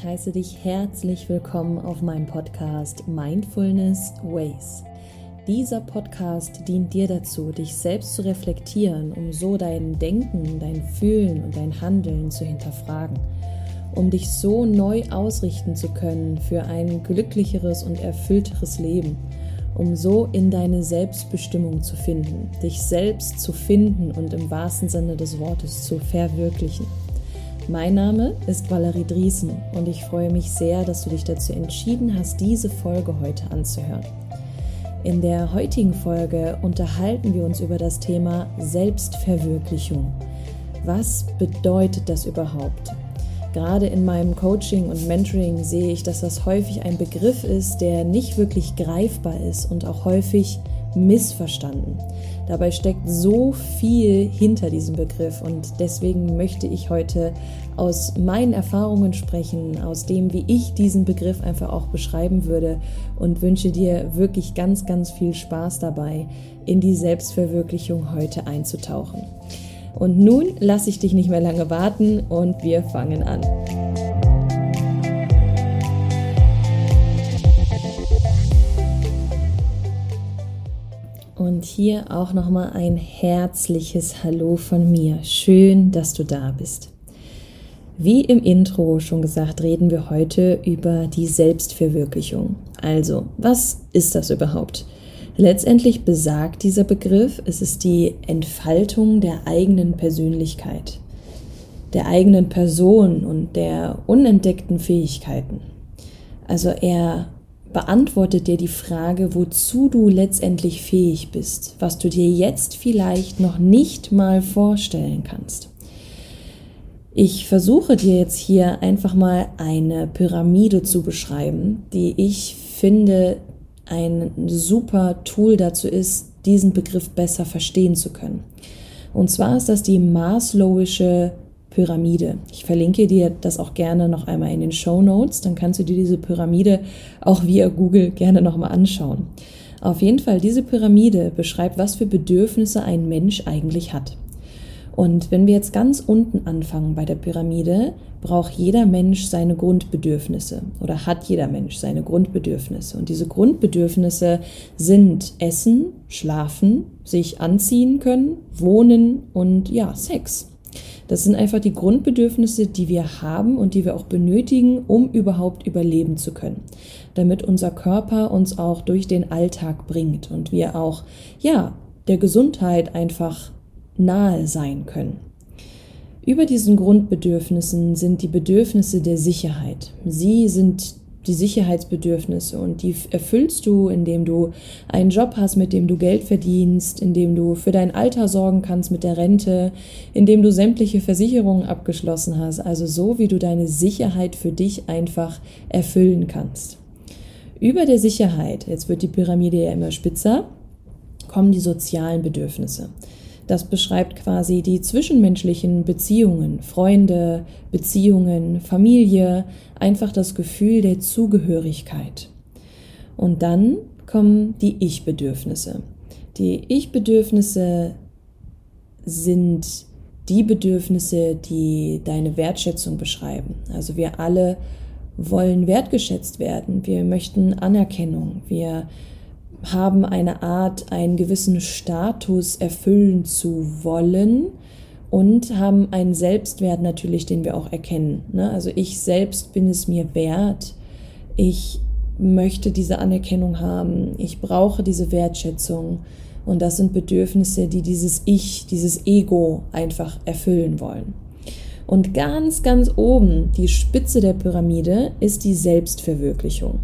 ich heiße dich herzlich willkommen auf meinem Podcast Mindfulness Ways. Dieser Podcast dient dir dazu, dich selbst zu reflektieren, um so dein Denken, dein Fühlen und dein Handeln zu hinterfragen, um dich so neu ausrichten zu können für ein glücklicheres und erfüllteres Leben, um so in deine Selbstbestimmung zu finden, dich selbst zu finden und im wahrsten Sinne des Wortes zu verwirklichen. Mein Name ist Valerie Driesen und ich freue mich sehr, dass du dich dazu entschieden hast, diese Folge heute anzuhören. In der heutigen Folge unterhalten wir uns über das Thema Selbstverwirklichung. Was bedeutet das überhaupt? Gerade in meinem Coaching und Mentoring sehe ich, dass das häufig ein Begriff ist, der nicht wirklich greifbar ist und auch häufig missverstanden. Dabei steckt so viel hinter diesem Begriff und deswegen möchte ich heute aus meinen Erfahrungen sprechen, aus dem, wie ich diesen Begriff einfach auch beschreiben würde und wünsche dir wirklich ganz, ganz viel Spaß dabei, in die Selbstverwirklichung heute einzutauchen. Und nun lasse ich dich nicht mehr lange warten und wir fangen an. Und hier auch nochmal ein herzliches Hallo von mir. Schön, dass du da bist. Wie im Intro schon gesagt, reden wir heute über die Selbstverwirklichung. Also, was ist das überhaupt? Letztendlich besagt dieser Begriff, es ist die Entfaltung der eigenen Persönlichkeit, der eigenen Person und der unentdeckten Fähigkeiten. Also er beantwortet dir die Frage, wozu du letztendlich fähig bist, was du dir jetzt vielleicht noch nicht mal vorstellen kannst. Ich versuche dir jetzt hier einfach mal eine Pyramide zu beschreiben, die ich finde ein super Tool dazu ist, diesen Begriff besser verstehen zu können. Und zwar ist das die Maslowische Pyramide. Ich verlinke dir das auch gerne noch einmal in den Show Notes, dann kannst du dir diese Pyramide auch via Google gerne nochmal anschauen. Auf jeden Fall, diese Pyramide beschreibt, was für Bedürfnisse ein Mensch eigentlich hat. Und wenn wir jetzt ganz unten anfangen bei der Pyramide, braucht jeder Mensch seine Grundbedürfnisse oder hat jeder Mensch seine Grundbedürfnisse. Und diese Grundbedürfnisse sind Essen, Schlafen, sich anziehen können, Wohnen und ja, Sex. Das sind einfach die Grundbedürfnisse, die wir haben und die wir auch benötigen, um überhaupt überleben zu können. Damit unser Körper uns auch durch den Alltag bringt und wir auch, ja, der Gesundheit einfach nahe sein können. Über diesen Grundbedürfnissen sind die Bedürfnisse der Sicherheit. Sie sind die Sicherheitsbedürfnisse und die erfüllst du, indem du einen Job hast, mit dem du Geld verdienst, indem du für dein Alter sorgen kannst mit der Rente, indem du sämtliche Versicherungen abgeschlossen hast, also so wie du deine Sicherheit für dich einfach erfüllen kannst. Über der Sicherheit, jetzt wird die Pyramide ja immer spitzer, kommen die sozialen Bedürfnisse. Das beschreibt quasi die zwischenmenschlichen Beziehungen, Freunde, Beziehungen, Familie, einfach das Gefühl der Zugehörigkeit. Und dann kommen die Ich-Bedürfnisse. Die Ich-Bedürfnisse sind die Bedürfnisse, die deine Wertschätzung beschreiben. Also wir alle wollen wertgeschätzt werden. Wir möchten Anerkennung. Wir haben eine Art, einen gewissen Status erfüllen zu wollen und haben einen Selbstwert natürlich, den wir auch erkennen. Ne? Also ich selbst bin es mir wert. Ich möchte diese Anerkennung haben. Ich brauche diese Wertschätzung. Und das sind Bedürfnisse, die dieses Ich, dieses Ego einfach erfüllen wollen. Und ganz, ganz oben, die Spitze der Pyramide, ist die Selbstverwirklichung.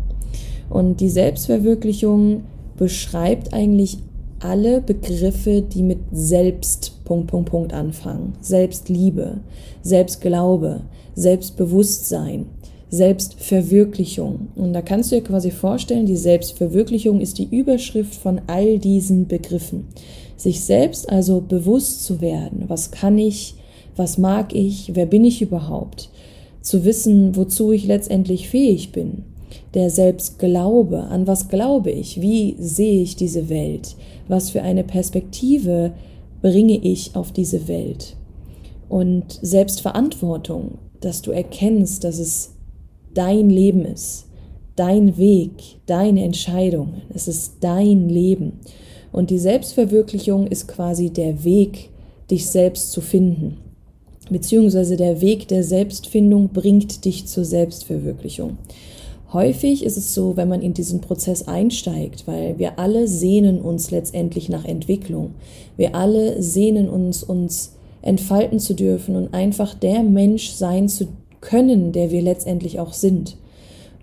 Und die Selbstverwirklichung beschreibt eigentlich alle Begriffe, die mit Selbst Punkt, Punkt, Punkt anfangen. Selbstliebe, Selbstglaube, Selbstbewusstsein, Selbstverwirklichung. Und da kannst du dir quasi vorstellen, die Selbstverwirklichung ist die Überschrift von all diesen Begriffen. Sich selbst also bewusst zu werden, was kann ich, was mag ich, wer bin ich überhaupt, zu wissen, wozu ich letztendlich fähig bin, der Selbstglaube, an was glaube ich, wie sehe ich diese Welt, was für eine Perspektive bringe ich auf diese Welt. Und Selbstverantwortung, dass du erkennst, dass es dein Leben ist, dein Weg, deine Entscheidungen. Es ist dein Leben. Und die Selbstverwirklichung ist quasi der Weg, dich selbst zu finden. Beziehungsweise der Weg der Selbstfindung bringt dich zur Selbstverwirklichung. Häufig ist es so, wenn man in diesen Prozess einsteigt, weil wir alle sehnen uns letztendlich nach Entwicklung. Wir alle sehnen uns, uns entfalten zu dürfen und einfach der Mensch sein zu können, der wir letztendlich auch sind.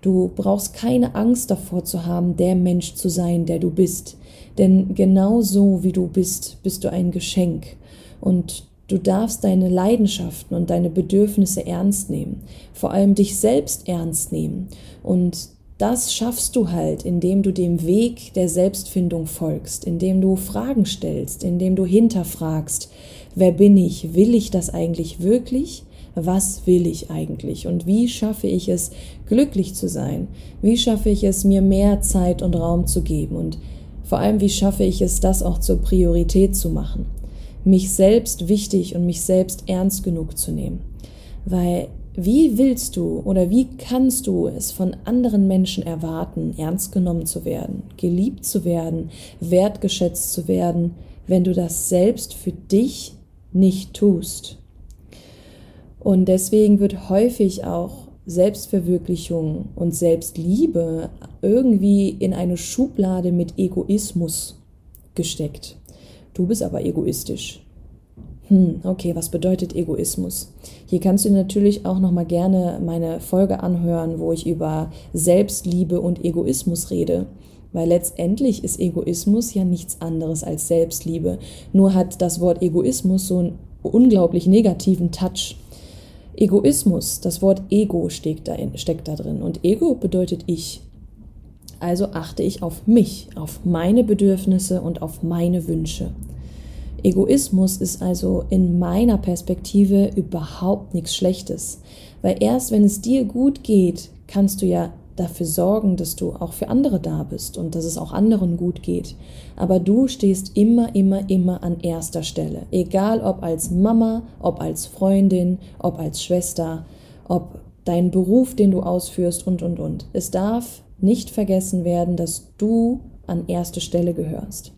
Du brauchst keine Angst davor zu haben, der Mensch zu sein, der du bist. Denn genau so wie du bist, bist du ein Geschenk. Und du darfst deine Leidenschaften und deine Bedürfnisse ernst nehmen. Vor allem dich selbst ernst nehmen. Und das schaffst du halt, indem du dem Weg der Selbstfindung folgst, indem du Fragen stellst, indem du hinterfragst, wer bin ich? Will ich das eigentlich wirklich? Was will ich eigentlich? Und wie schaffe ich es, glücklich zu sein? Wie schaffe ich es, mir mehr Zeit und Raum zu geben? Und vor allem, wie schaffe ich es, das auch zur Priorität zu machen? Mich selbst wichtig und mich selbst ernst genug zu nehmen. Weil wie willst du oder wie kannst du es von anderen Menschen erwarten, ernst genommen zu werden, geliebt zu werden, wertgeschätzt zu werden, wenn du das selbst für dich nicht tust? Und deswegen wird häufig auch Selbstverwirklichung und Selbstliebe irgendwie in eine Schublade mit Egoismus gesteckt. Du bist aber egoistisch. Hm, okay, was bedeutet Egoismus? Hier kannst du natürlich auch noch mal gerne meine Folge anhören, wo ich über Selbstliebe und Egoismus rede, weil letztendlich ist Egoismus ja nichts anderes als Selbstliebe. Nur hat das Wort Egoismus so einen unglaublich negativen Touch. Egoismus, das Wort Ego steckt da, in, steckt da drin. Und Ego bedeutet ich. Also achte ich auf mich, auf meine Bedürfnisse und auf meine Wünsche. Egoismus ist also in meiner Perspektive überhaupt nichts Schlechtes, weil erst wenn es dir gut geht, kannst du ja dafür sorgen, dass du auch für andere da bist und dass es auch anderen gut geht. Aber du stehst immer, immer, immer an erster Stelle. Egal ob als Mama, ob als Freundin, ob als Schwester, ob dein Beruf, den du ausführst und, und, und. Es darf nicht vergessen werden, dass du an erste Stelle gehörst.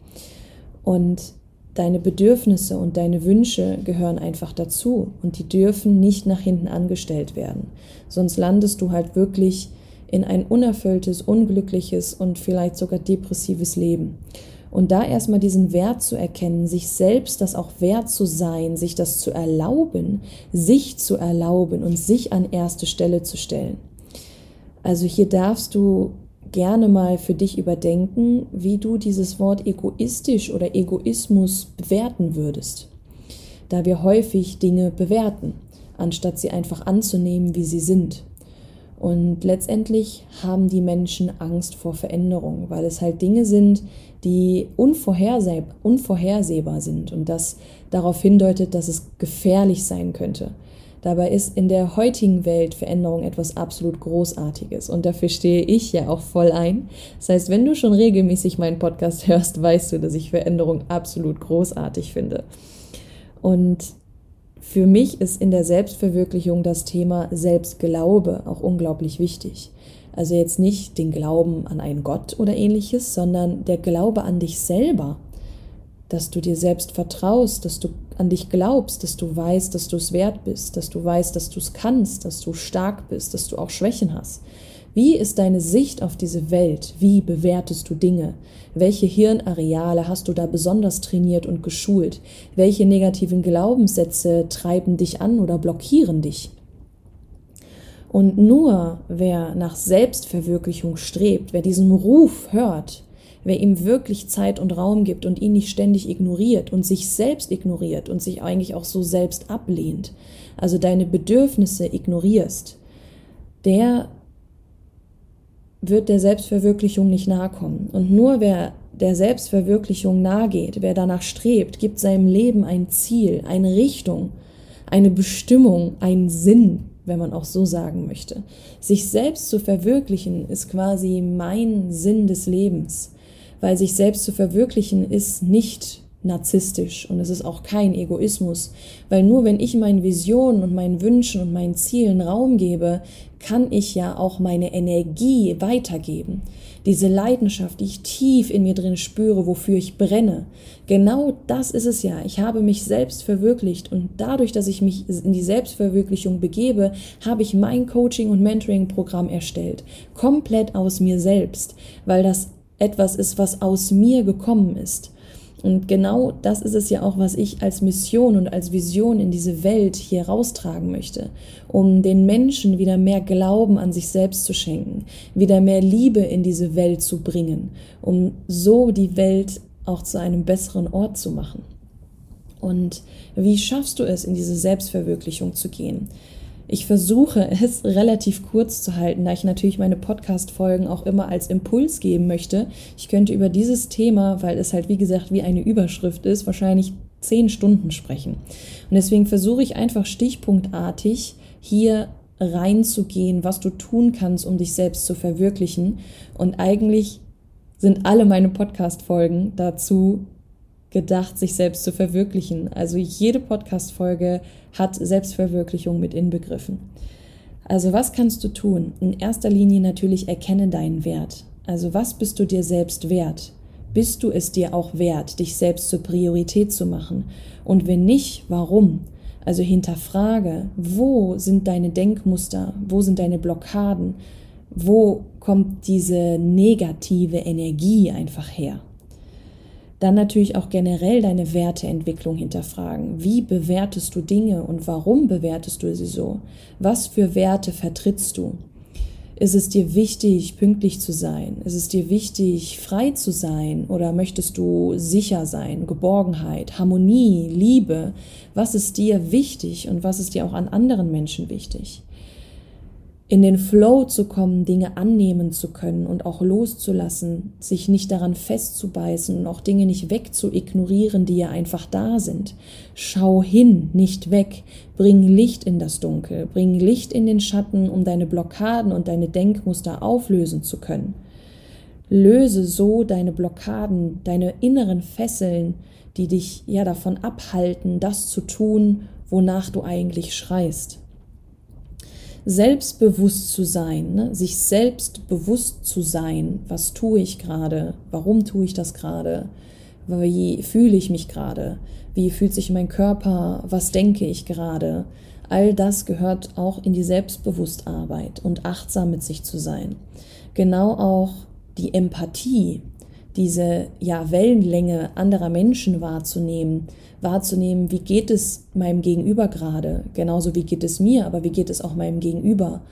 Und deine Bedürfnisse und deine Wünsche gehören einfach dazu und die dürfen nicht nach hinten angestellt werden. Sonst landest du halt wirklich in ein unerfülltes, unglückliches und vielleicht sogar depressives Leben. Und da erstmal diesen Wert zu erkennen, sich selbst das auch wert zu sein, sich das zu erlauben, sich zu erlauben und sich an erste Stelle zu stellen. Also hier darfst du gerne mal für dich überdenken, wie du dieses Wort egoistisch oder Egoismus bewerten würdest. Da wir häufig Dinge bewerten, anstatt sie einfach anzunehmen, wie sie sind. Und letztendlich haben die Menschen Angst vor Veränderung, weil es halt Dinge sind, die unvorherseh unvorhersehbar sind und das darauf hindeutet, dass es gefährlich sein könnte. Dabei ist in der heutigen Welt Veränderung etwas absolut Großartiges und dafür stehe ich ja auch voll ein. Das heißt, wenn du schon regelmäßig meinen Podcast hörst, weißt du, dass ich Veränderung absolut großartig finde. Und für mich ist in der Selbstverwirklichung das Thema Selbstglaube auch unglaublich wichtig. Also jetzt nicht den Glauben an einen Gott oder ähnliches, sondern der Glaube an dich selber, dass du dir selbst vertraust, dass du an dich glaubst, dass du weißt, dass du es wert bist, dass du weißt, dass du es kannst, dass du stark bist, dass du auch Schwächen hast. Wie ist deine Sicht auf diese Welt? Wie bewertest du Dinge? Welche Hirnareale hast du da besonders trainiert und geschult? Welche negativen Glaubenssätze treiben dich an oder blockieren dich? Und nur wer nach Selbstverwirklichung strebt, wer diesen Ruf hört, wer ihm wirklich Zeit und Raum gibt und ihn nicht ständig ignoriert und sich selbst ignoriert und sich eigentlich auch so selbst ablehnt, also deine Bedürfnisse ignorierst, der wird der Selbstverwirklichung nicht nahe kommen. Und nur wer der Selbstverwirklichung nahe geht, wer danach strebt, gibt seinem Leben ein Ziel, eine Richtung, eine Bestimmung, einen Sinn, wenn man auch so sagen möchte. Sich selbst zu verwirklichen ist quasi mein Sinn des Lebens, weil sich selbst zu verwirklichen ist nicht narzisstisch und es ist auch kein Egoismus, weil nur wenn ich meinen Visionen und meinen Wünschen und meinen Zielen Raum gebe, kann ich ja auch meine Energie weitergeben. Diese Leidenschaft, die ich tief in mir drin spüre, wofür ich brenne. Genau das ist es ja. Ich habe mich selbst verwirklicht und dadurch, dass ich mich in die Selbstverwirklichung begebe, habe ich mein Coaching- und Mentoring-Programm erstellt. Komplett aus mir selbst, weil das etwas ist, was aus mir gekommen ist. Und genau das ist es ja auch, was ich als Mission und als Vision in diese Welt hier raustragen möchte, um den Menschen wieder mehr Glauben an sich selbst zu schenken, wieder mehr Liebe in diese Welt zu bringen, um so die Welt auch zu einem besseren Ort zu machen. Und wie schaffst du es, in diese Selbstverwirklichung zu gehen? Ich versuche es relativ kurz zu halten, da ich natürlich meine Podcast-Folgen auch immer als Impuls geben möchte. Ich könnte über dieses Thema, weil es halt wie gesagt wie eine Überschrift ist, wahrscheinlich zehn Stunden sprechen. Und deswegen versuche ich einfach stichpunktartig hier reinzugehen, was du tun kannst, um dich selbst zu verwirklichen. Und eigentlich sind alle meine Podcast-Folgen dazu gedacht, sich selbst zu verwirklichen. Also jede Podcast-Folge hat Selbstverwirklichung mit inbegriffen. Also was kannst du tun? In erster Linie natürlich erkenne deinen Wert. Also was bist du dir selbst wert? Bist du es dir auch wert, dich selbst zur Priorität zu machen? Und wenn nicht, warum? Also hinterfrage, wo sind deine Denkmuster? Wo sind deine Blockaden? Wo kommt diese negative Energie einfach her? Dann natürlich auch generell deine Werteentwicklung hinterfragen. Wie bewertest du Dinge und warum bewertest du sie so? Was für Werte vertrittst du? Ist es dir wichtig, pünktlich zu sein? Ist es dir wichtig, frei zu sein? Oder möchtest du sicher sein, Geborgenheit, Harmonie, Liebe? Was ist dir wichtig und was ist dir auch an anderen Menschen wichtig? In den Flow zu kommen, Dinge annehmen zu können und auch loszulassen, sich nicht daran festzubeißen und auch Dinge nicht wegzuignorieren, die ja einfach da sind. Schau hin, nicht weg. Bring Licht in das Dunkel, bring Licht in den Schatten, um deine Blockaden und deine Denkmuster auflösen zu können. Löse so deine Blockaden, deine inneren Fesseln, die dich ja davon abhalten, das zu tun, wonach du eigentlich schreist selbstbewusst zu sein, ne? sich selbst bewusst zu sein, was tue ich gerade, warum tue ich das gerade, wie fühle ich mich gerade, wie fühlt sich mein Körper, was denke ich gerade. All das gehört auch in die Selbstbewusstarbeit und achtsam mit sich zu sein. Genau auch die Empathie, diese ja, Wellenlänge anderer Menschen wahrzunehmen, wahrzunehmen, wie geht es meinem Gegenüber gerade, genauso wie geht es mir, aber wie geht es auch meinem Gegenüber.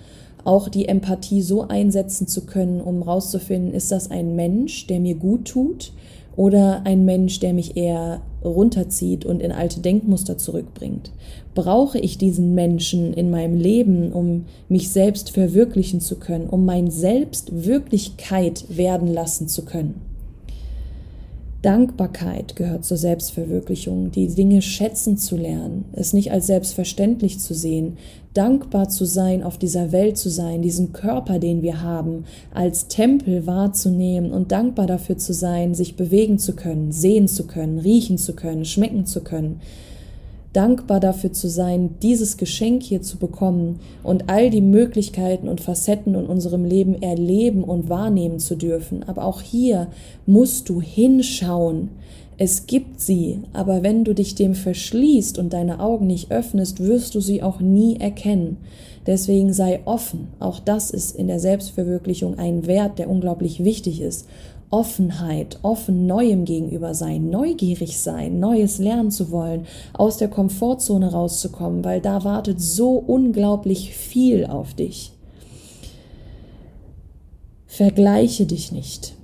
Auch die Empathie so einsetzen zu können, um herauszufinden, ist das ein Mensch, der mir gut tut oder ein Mensch, der mich eher runterzieht und in alte Denkmuster zurückbringt? Brauche ich diesen Menschen in meinem Leben, um mich selbst verwirklichen zu können, um mein Selbst Wirklichkeit werden lassen zu können? Dankbarkeit gehört zur Selbstverwirklichung, die Dinge schätzen zu lernen, es nicht als selbstverständlich zu sehen, dankbar zu sein, auf dieser Welt zu sein, diesen Körper, den wir haben, als Tempel wahrzunehmen und dankbar dafür zu sein, sich bewegen zu können, sehen zu können, riechen zu können, schmecken zu können dankbar dafür zu sein, dieses Geschenk hier zu bekommen und all die Möglichkeiten und Facetten in unserem Leben erleben und wahrnehmen zu dürfen. Aber auch hier musst du hinschauen. Es gibt sie, aber wenn du dich dem verschließt und deine Augen nicht öffnest, wirst du sie auch nie erkennen. Deswegen sei offen. Auch das ist in der Selbstverwirklichung ein Wert, der unglaublich wichtig ist. Offenheit, offen Neuem gegenüber sein, neugierig sein, Neues lernen zu wollen, aus der Komfortzone rauszukommen, weil da wartet so unglaublich viel auf dich. Vergleiche dich nicht.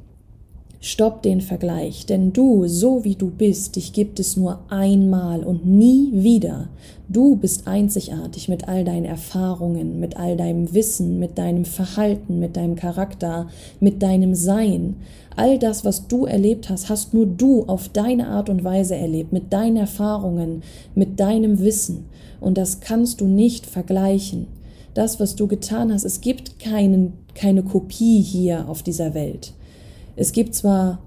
Stopp den Vergleich, denn du, so wie du bist, dich gibt es nur einmal und nie wieder. Du bist einzigartig mit all deinen Erfahrungen, mit all deinem Wissen, mit deinem Verhalten, mit deinem Charakter, mit deinem Sein. All das, was du erlebt hast, hast nur du auf deine Art und Weise erlebt, mit deinen Erfahrungen, mit deinem Wissen. Und das kannst du nicht vergleichen. Das, was du getan hast, es gibt keinen, keine Kopie hier auf dieser Welt. Es gibt zwar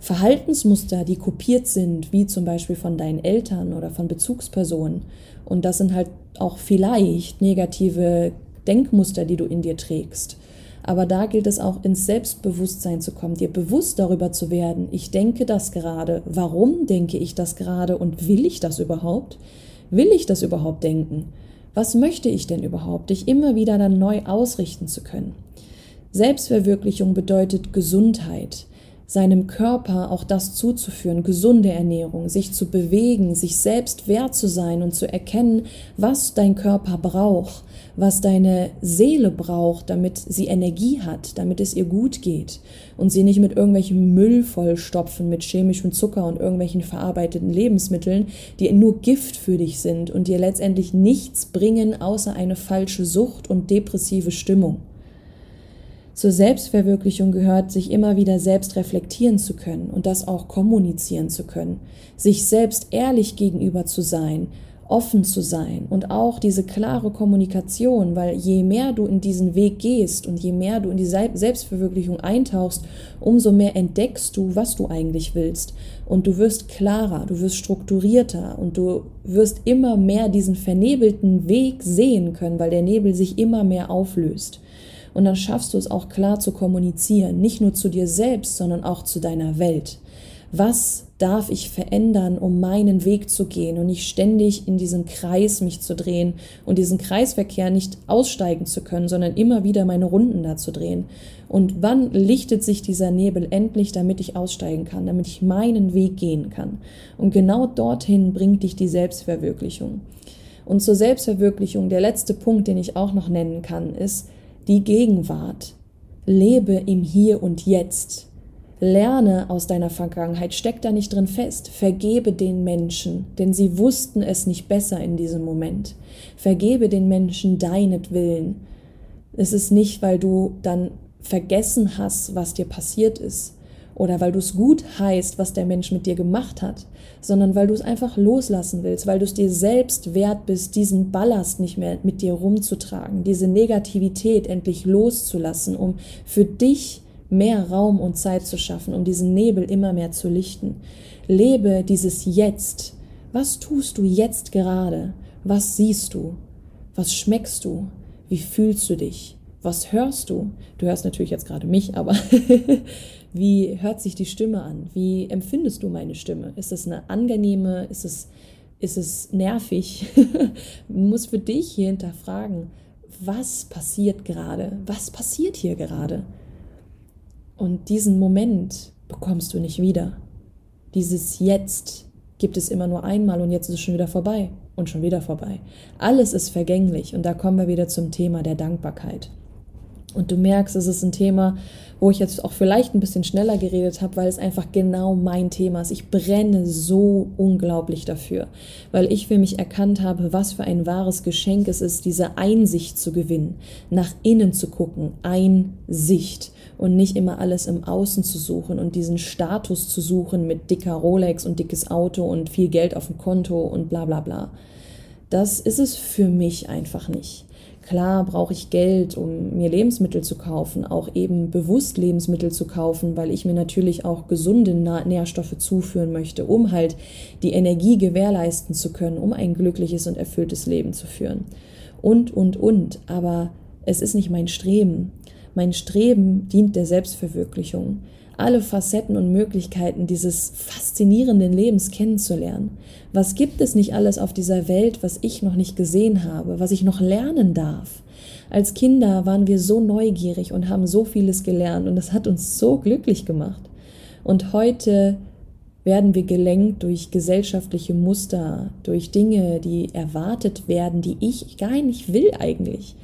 Verhaltensmuster, die kopiert sind, wie zum Beispiel von deinen Eltern oder von Bezugspersonen. Und das sind halt auch vielleicht negative Denkmuster, die du in dir trägst. Aber da gilt es auch ins Selbstbewusstsein zu kommen, dir bewusst darüber zu werden, ich denke das gerade, warum denke ich das gerade und will ich das überhaupt? Will ich das überhaupt denken? Was möchte ich denn überhaupt? Dich immer wieder dann neu ausrichten zu können. Selbstverwirklichung bedeutet Gesundheit seinem Körper auch das zuzuführen, gesunde Ernährung, sich zu bewegen, sich selbst wert zu sein und zu erkennen, was dein Körper braucht, was deine Seele braucht, damit sie Energie hat, damit es ihr gut geht und sie nicht mit irgendwelchem Müll vollstopfen, mit chemischem Zucker und irgendwelchen verarbeiteten Lebensmitteln, die nur Gift für dich sind und dir letztendlich nichts bringen, außer eine falsche Sucht und depressive Stimmung. Zur Selbstverwirklichung gehört, sich immer wieder selbst reflektieren zu können und das auch kommunizieren zu können, sich selbst ehrlich gegenüber zu sein, offen zu sein und auch diese klare Kommunikation, weil je mehr du in diesen Weg gehst und je mehr du in die Selbstverwirklichung eintauchst, umso mehr entdeckst du, was du eigentlich willst und du wirst klarer, du wirst strukturierter und du wirst immer mehr diesen vernebelten Weg sehen können, weil der Nebel sich immer mehr auflöst. Und dann schaffst du es auch klar zu kommunizieren, nicht nur zu dir selbst, sondern auch zu deiner Welt. Was darf ich verändern, um meinen Weg zu gehen und nicht ständig in diesem Kreis mich zu drehen und diesen Kreisverkehr nicht aussteigen zu können, sondern immer wieder meine Runden da zu drehen. Und wann lichtet sich dieser Nebel endlich, damit ich aussteigen kann, damit ich meinen Weg gehen kann? Und genau dorthin bringt dich die Selbstverwirklichung. Und zur Selbstverwirklichung, der letzte Punkt, den ich auch noch nennen kann, ist, die Gegenwart. Lebe im Hier und Jetzt. Lerne aus deiner Vergangenheit, steck da nicht drin fest. Vergebe den Menschen, denn sie wussten es nicht besser in diesem Moment. Vergebe den Menschen deinetwillen. Es ist nicht, weil du dann vergessen hast, was dir passiert ist, oder weil du es gut heißt, was der Mensch mit dir gemacht hat, sondern weil du es einfach loslassen willst, weil du es dir selbst wert bist, diesen Ballast nicht mehr mit dir rumzutragen, diese Negativität endlich loszulassen, um für dich mehr Raum und Zeit zu schaffen, um diesen Nebel immer mehr zu lichten. Lebe dieses Jetzt. Was tust du jetzt gerade? Was siehst du? Was schmeckst du? Wie fühlst du dich? Was hörst du? Du hörst natürlich jetzt gerade mich, aber wie hört sich die Stimme an? Wie empfindest du meine Stimme? Ist es eine angenehme? Ist es, ist es nervig? du musst für dich hier hinterfragen, was passiert gerade? Was passiert hier gerade? Und diesen Moment bekommst du nicht wieder. Dieses Jetzt gibt es immer nur einmal und jetzt ist es schon wieder vorbei und schon wieder vorbei. Alles ist vergänglich und da kommen wir wieder zum Thema der Dankbarkeit. Und du merkst, es ist ein Thema, wo ich jetzt auch vielleicht ein bisschen schneller geredet habe, weil es einfach genau mein Thema ist. Ich brenne so unglaublich dafür, weil ich für mich erkannt habe, was für ein wahres Geschenk es ist, diese Einsicht zu gewinnen, nach innen zu gucken, Einsicht und nicht immer alles im Außen zu suchen und diesen Status zu suchen mit dicker Rolex und dickes Auto und viel Geld auf dem Konto und bla bla bla. Das ist es für mich einfach nicht. Klar brauche ich Geld, um mir Lebensmittel zu kaufen, auch eben bewusst Lebensmittel zu kaufen, weil ich mir natürlich auch gesunde Nährstoffe zuführen möchte, um halt die Energie gewährleisten zu können, um ein glückliches und erfülltes Leben zu führen. Und, und, und. Aber es ist nicht mein Streben. Mein Streben dient der Selbstverwirklichung alle Facetten und Möglichkeiten dieses faszinierenden Lebens kennenzulernen. Was gibt es nicht alles auf dieser Welt, was ich noch nicht gesehen habe, was ich noch lernen darf? Als Kinder waren wir so neugierig und haben so vieles gelernt und das hat uns so glücklich gemacht. Und heute werden wir gelenkt durch gesellschaftliche Muster, durch Dinge, die erwartet werden, die ich gar nicht will eigentlich,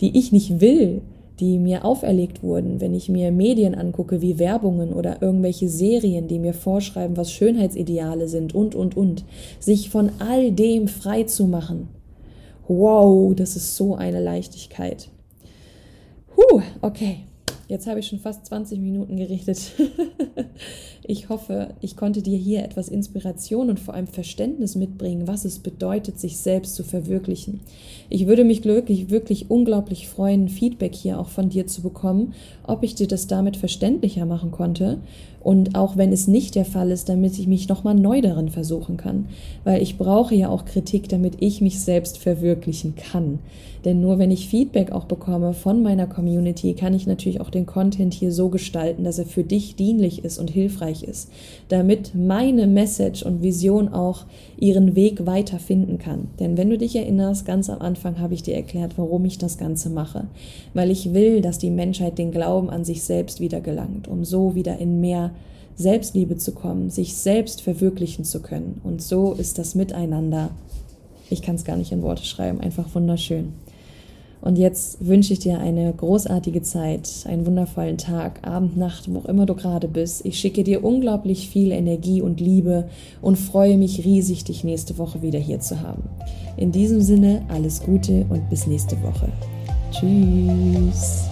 die ich nicht will, die mir auferlegt wurden, wenn ich mir Medien angucke wie Werbungen oder irgendwelche Serien, die mir vorschreiben, was Schönheitsideale sind und, und, und, sich von all dem frei zu machen. Wow, das ist so eine Leichtigkeit. Huh, okay. Jetzt habe ich schon fast 20 Minuten geredet. ich hoffe, ich konnte dir hier etwas Inspiration und vor allem Verständnis mitbringen, was es bedeutet, sich selbst zu verwirklichen. Ich würde mich wirklich, wirklich unglaublich freuen, Feedback hier auch von dir zu bekommen, ob ich dir das damit verständlicher machen konnte und auch wenn es nicht der Fall ist, damit ich mich nochmal neu darin versuchen kann. Weil ich brauche ja auch Kritik, damit ich mich selbst verwirklichen kann. Denn nur wenn ich Feedback auch bekomme von meiner Community, kann ich natürlich auch den Content hier so gestalten, dass er für dich dienlich ist und hilfreich ist. Damit meine Message und Vision auch ihren Weg weiter finden kann. Denn wenn du dich erinnerst, ganz am Anfang habe ich dir erklärt, warum ich das Ganze mache. Weil ich will, dass die Menschheit den Glauben an sich selbst wieder gelangt, um so wieder in mehr Selbstliebe zu kommen, sich selbst verwirklichen zu können. Und so ist das Miteinander, ich kann es gar nicht in Worte schreiben, einfach wunderschön. Und jetzt wünsche ich dir eine großartige Zeit, einen wundervollen Tag, Abend, Nacht, wo auch immer du gerade bist. Ich schicke dir unglaublich viel Energie und Liebe und freue mich riesig, dich nächste Woche wieder hier zu haben. In diesem Sinne alles Gute und bis nächste Woche. Tschüss.